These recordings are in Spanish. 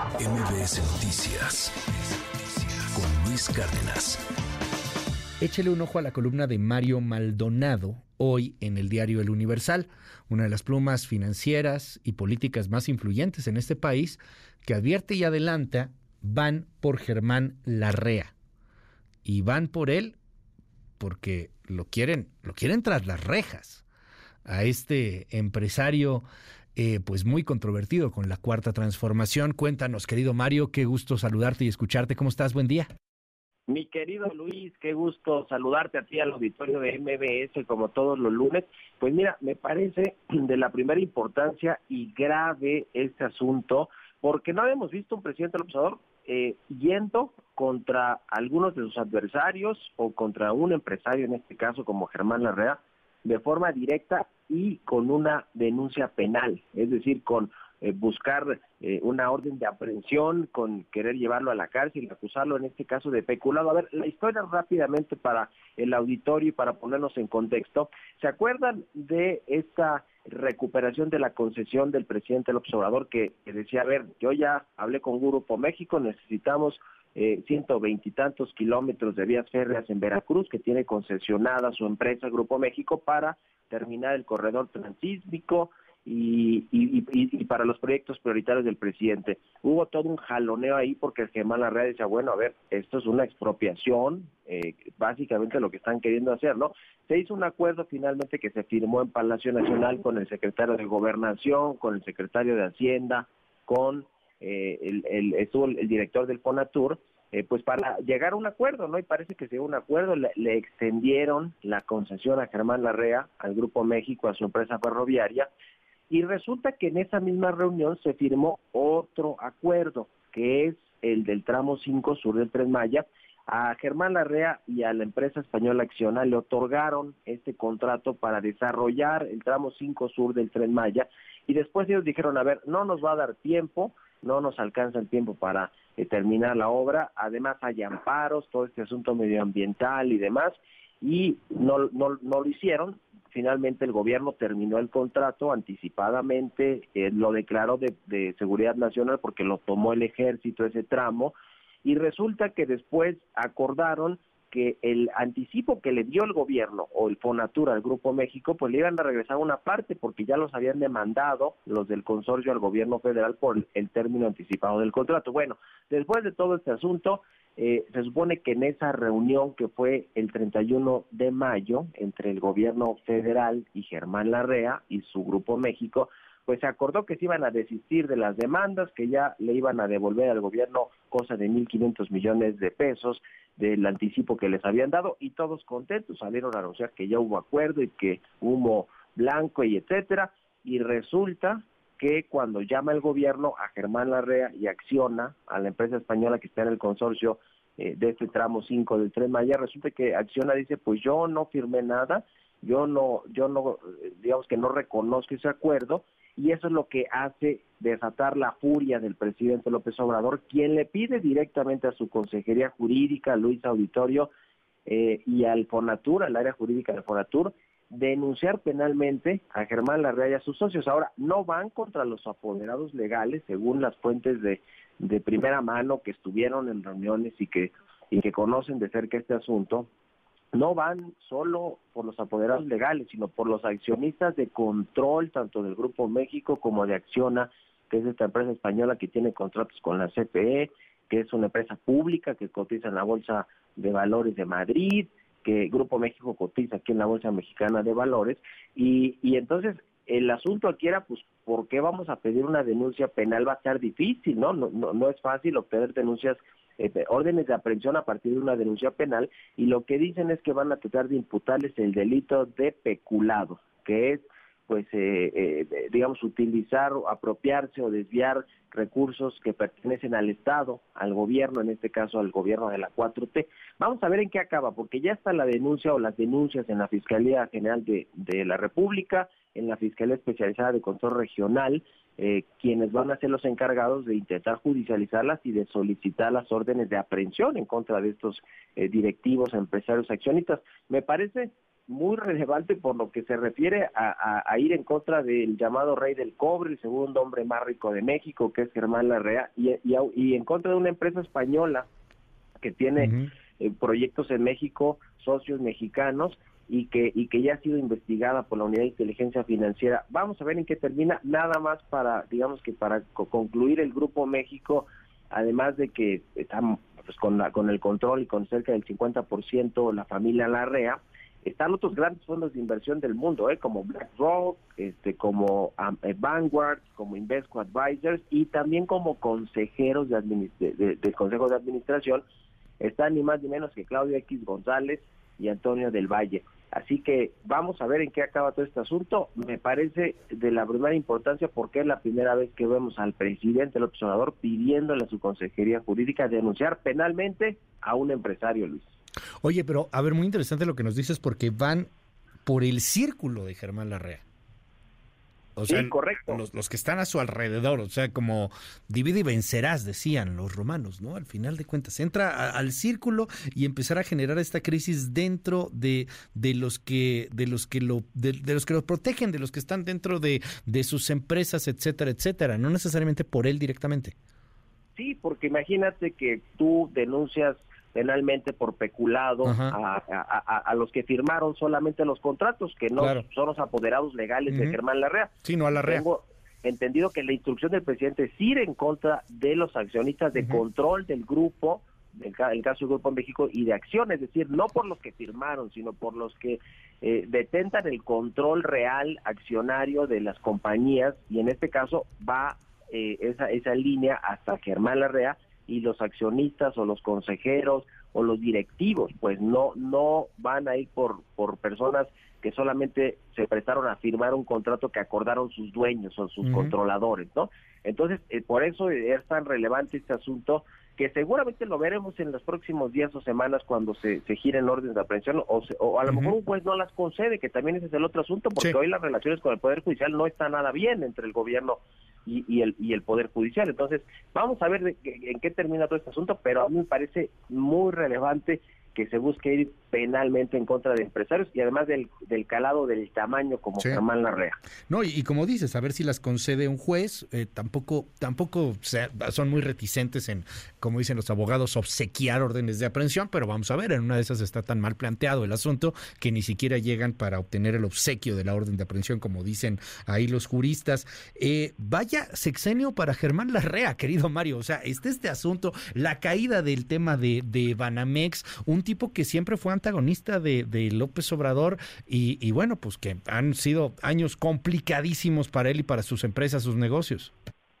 MBS Noticias con Luis Cárdenas. Échele un ojo a la columna de Mario Maldonado hoy en el diario El Universal, una de las plumas financieras y políticas más influyentes en este país, que advierte y adelanta van por Germán Larrea. Y van por él porque lo quieren, lo quieren tras las rejas a este empresario eh, pues muy controvertido con la cuarta transformación. Cuéntanos, querido Mario, qué gusto saludarte y escucharte. ¿Cómo estás? Buen día. Mi querido Luis, qué gusto saludarte a ti al auditorio de MBS como todos los lunes. Pues mira, me parece de la primera importancia y grave este asunto, porque no habíamos visto un presidente observador eh, yendo contra algunos de sus adversarios o contra un empresario, en este caso como Germán Larrea, de forma directa y con una denuncia penal, es decir, con eh, buscar eh, una orden de aprehensión, con querer llevarlo a la cárcel acusarlo en este caso de peculado. A ver, la historia rápidamente para el auditorio y para ponernos en contexto. ¿Se acuerdan de esta recuperación de la concesión del presidente López Obrador que, que decía, a ver, yo ya hablé con Grupo México, necesitamos ciento veintitantos kilómetros de vías férreas en Veracruz que tiene concesionada su empresa Grupo México para terminar el corredor transísmico y, y, para los proyectos prioritarios del presidente. Hubo todo un jaloneo ahí porque el Germán Larrea decía, bueno, a ver, esto es una expropiación, eh, básicamente lo que están queriendo hacer, ¿no? Se hizo un acuerdo finalmente que se firmó en Palacio Nacional con el secretario de Gobernación, con el secretario de Hacienda, con eh, el, estuvo el, director del Fonatur, eh, pues para llegar a un acuerdo, ¿no? Y parece que se dio un acuerdo, le, extendieron la concesión a Germán Larrea, al Grupo México, a su empresa ferroviaria, y resulta que en esa misma reunión se firmó otro acuerdo, que es el del tramo 5 sur del Tren Maya. A Germán Larrea y a la empresa española Acciona le otorgaron este contrato para desarrollar el tramo 5 sur del Tren Maya y después ellos dijeron, a ver, no nos va a dar tiempo, no nos alcanza el tiempo para eh, terminar la obra, además hay amparos, todo este asunto medioambiental y demás, y no, no, no lo hicieron, finalmente el gobierno terminó el contrato anticipadamente, eh, lo declaró de, de, seguridad nacional porque lo tomó el ejército ese tramo, y resulta que después acordaron que el anticipo que le dio el gobierno o el Fonatura al Grupo México, pues le iban a regresar una parte porque ya los habían demandado los del consorcio al gobierno federal por el término anticipado del contrato. Bueno, después de todo este asunto, eh, se supone que en esa reunión que fue el 31 de mayo entre el gobierno federal y Germán Larrea y su Grupo México, pues se acordó que se iban a desistir de las demandas, que ya le iban a devolver al gobierno cosa de 1.500 millones de pesos del anticipo que les habían dado y todos contentos salieron a anunciar que ya hubo acuerdo y que humo blanco y etcétera y resulta que cuando llama el gobierno a Germán Larrea y acciona a la empresa española que está en el consorcio eh, de este tramo 5 del Tren resulta que acciona dice, pues yo no firmé nada, yo no, yo no, eh, digamos que no reconozco ese acuerdo y eso es lo que hace desatar la furia del presidente López Obrador, quien le pide directamente a su consejería jurídica, Luis Auditorio, eh, y al Fonatur, al área jurídica del Fonatur, denunciar penalmente a Germán Larrea y a sus socios. Ahora, no van contra los apoderados legales, según las fuentes de, de primera mano que estuvieron en reuniones y que, y que conocen de cerca este asunto, no van solo por los apoderados legales, sino por los accionistas de control, tanto del Grupo México como de Acciona, que es esta empresa española que tiene contratos con la CPE, que es una empresa pública que cotiza en la Bolsa de Valores de Madrid, que Grupo México cotiza aquí en la Bolsa Mexicana de Valores, y, y entonces el asunto aquí era, pues, ¿por qué vamos a pedir una denuncia penal? Va a ser difícil, ¿no? No, no, no es fácil obtener denuncias eh, órdenes de aprehensión a partir de una denuncia penal y lo que dicen es que van a tratar de imputarles el delito de peculado, que es pues eh, eh, digamos utilizar o apropiarse o desviar recursos que pertenecen al Estado, al gobierno, en este caso al gobierno de la 4T. Vamos a ver en qué acaba, porque ya está la denuncia o las denuncias en la Fiscalía General de, de la República, en la Fiscalía Especializada de Control Regional, eh, quienes van a ser los encargados de intentar judicializarlas y de solicitar las órdenes de aprehensión en contra de estos eh, directivos, empresarios, accionistas. Me parece muy relevante por lo que se refiere a, ir en contra del llamado rey del cobre, el segundo hombre más rico de México, que es Germán Larrea, y, y, en contra de una empresa española que tiene eh, proyectos en México, socios mexicanos, y que, y que ya ha sido investigada por la Unidad de Inteligencia Financiera. Vamos a ver en qué termina, nada más para, digamos que para concluir el Grupo México, además de que están pues, con, la, con el control y con cerca del 50% la familia Larrea, están otros grandes fondos de inversión del mundo, ¿eh? como BlackRock, este, como eh, Vanguard, como Invesco Advisors y también como consejeros de, del Consejo de Administración están ni más ni menos que Claudio X González y Antonio del Valle. Así que vamos a ver en qué acaba todo este asunto. Me parece de la primera importancia porque es la primera vez que vemos al presidente del observador pidiéndole a su consejería jurídica denunciar penalmente a un empresario, Luis. Oye, pero a ver, muy interesante lo que nos dices porque van por el círculo de Germán Larrea. O sea, correcto. Los, que están a su alrededor, o sea, como divide y vencerás, decían los romanos, ¿no? Al final de cuentas, entra al círculo y empezar a generar esta crisis dentro de, de los que, de los que lo, de, los que lo protegen, de los que están dentro de, de sus empresas, etcétera, etcétera, no necesariamente por él directamente. Sí, porque imagínate que tú denuncias penalmente por peculado a, a, los que firmaron solamente los contratos, que no son los apoderados legales de Germán Larrea. Sí, no a Larrea. Tengo entendido que la instrucción del presidente es ir en contra de los accionistas de control del grupo, en el caso del Grupo México, y de acción, es decir, no por los que firmaron, sino por los que eh, detentan el control real accionario de las compañías, y en este caso va eh, esa, esa línea hasta Germán Larrea, y los accionistas o los consejeros o los directivos, pues no no van a ir por por personas que solamente se prestaron a firmar un contrato que acordaron sus dueños o sus controladores, ¿no? Entonces, eh, por eso es tan relevante este asunto que seguramente lo veremos en los próximos días o semanas cuando se, se giren órdenes de aprehensión o, o a lo mejor un juez no las concede, que también ese es el otro asunto, porque hoy las relaciones con el Poder Judicial no están nada bien entre el gobierno y, el, y el Poder Judicial. Entonces, vamos a ver en qué termina todo este asunto, pero a mí me parece muy relevante que se busque ir penalmente en contra de empresarios y además del, del calado del tamaño como Germán Larrea. No, y, como dices, a ver si las concede un juez, eh, tampoco, tampoco son muy reticentes en, como dicen los abogados, obsequiar órdenes de aprehensión, pero vamos a ver, en una de esas está tan mal planteado el asunto que ni siquiera llegan para obtener el obsequio de la orden de aprehensión, como dicen ahí los juristas. Eh, vaya sexenio para Germán Larrea, querido Mario, o sea, este, este asunto, la caída del tema de, de Banamex, un tipo que siempre fue antagonista de, López Obrador y, bueno, pues que han sido años complicadísimos para él y para sus empresas, sus negocios.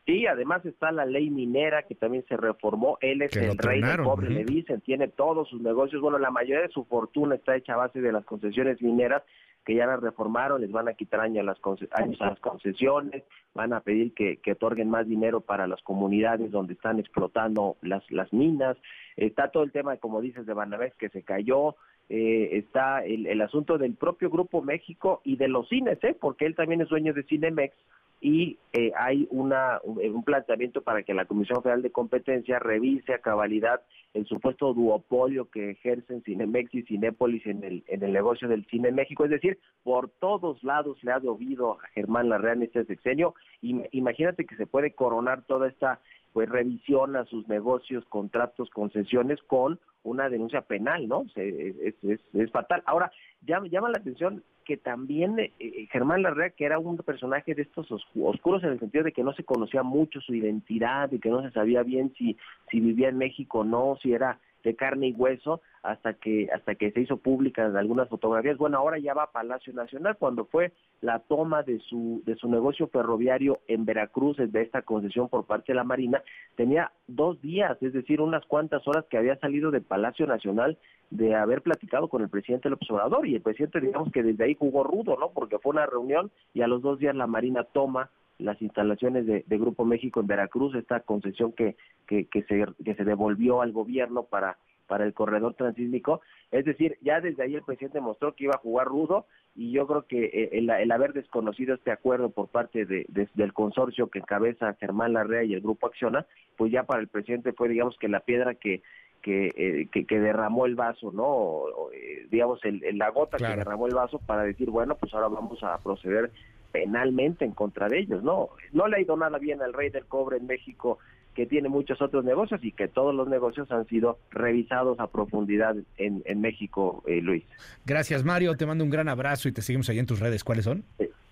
Sí, además está la ley minera que también se reformó. Él es el rey del pobre, le dicen, tiene todos sus negocios. Bueno, la mayoría de su fortuna está hecha a base de las concesiones mineras que ya las reformaron, les van a quitar años a las, concesiones, van a pedir que, que, otorguen más dinero para las comunidades donde están explotando las, las minas. Está todo el tema, como dices, de Banamex que se cayó, eh, está el, el, asunto del propio Grupo México y de los cines, ¿eh? porque él también es dueño de Cinemex y eh, hay una, un planteamiento para que la Comisión Federal de Competencia revise a cabalidad el supuesto duopolio que ejercen Cinemex y Cinépolis en el, en el negocio del cine en México. Es decir, por todos lados le ha llovido a Germán Larrea en este sexenio. Y imagínate que se puede coronar toda esta pues revisión a sus negocios, contratos, concesiones con una denuncia penal, ¿no? Es, es, es fatal. Ahora, llama, llama la atención que también eh, eh, Germán Larrea, que era un personaje de estos oscuros en el sentido de que no se conocía mucho su identidad y que no se sabía bien si, si vivía en México o no, si era de carne y hueso hasta que hasta que se hizo pública en algunas fotografías. Bueno, ahora ya va a Palacio Nacional cuando fue la toma de su de su negocio ferroviario en Veracruz de esta concesión por parte de la Marina, tenía dos días, es decir, unas cuantas horas que había salido de Palacio Nacional de haber platicado con el presidente López Obrador y el presidente digamos que desde ahí jugó rudo, ¿no? Porque fue una reunión y a los dos días la Marina toma las instalaciones de, Grupo México en Veracruz, esta concesión que, que, que, se, que se devolvió al gobierno para para el corredor transísmico. Es decir, ya desde ahí el presidente mostró que iba a jugar rudo y yo creo que eh, el, haber desconocido este acuerdo por parte de, del consorcio que encabeza Germán Larrea y el Grupo Acciona, pues ya para el presidente fue, digamos, que la piedra que que, eh, que, derramó el vaso, ¿no? Eh, digamos, el, la gota que derramó el vaso para decir, bueno, pues ahora vamos a proceder penalmente en contra de ellos, ¿no? No le ha ido nada bien al rey del cobre en México que tiene muchos otros negocios y que todos los negocios han sido revisados a profundidad en, en México, eh, Luis. Gracias, Mario. Te mando un gran abrazo y te seguimos ahí en tus redes. ¿Cuáles son?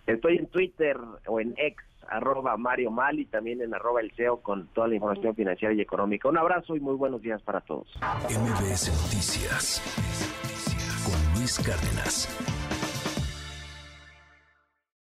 Estoy en Twitter o en X, arroba Mario Mal y también en arroba el CEO con toda la información financiera y económica. Un abrazo y muy buenos días para todos. MBS Noticias con Luis Cárdenas.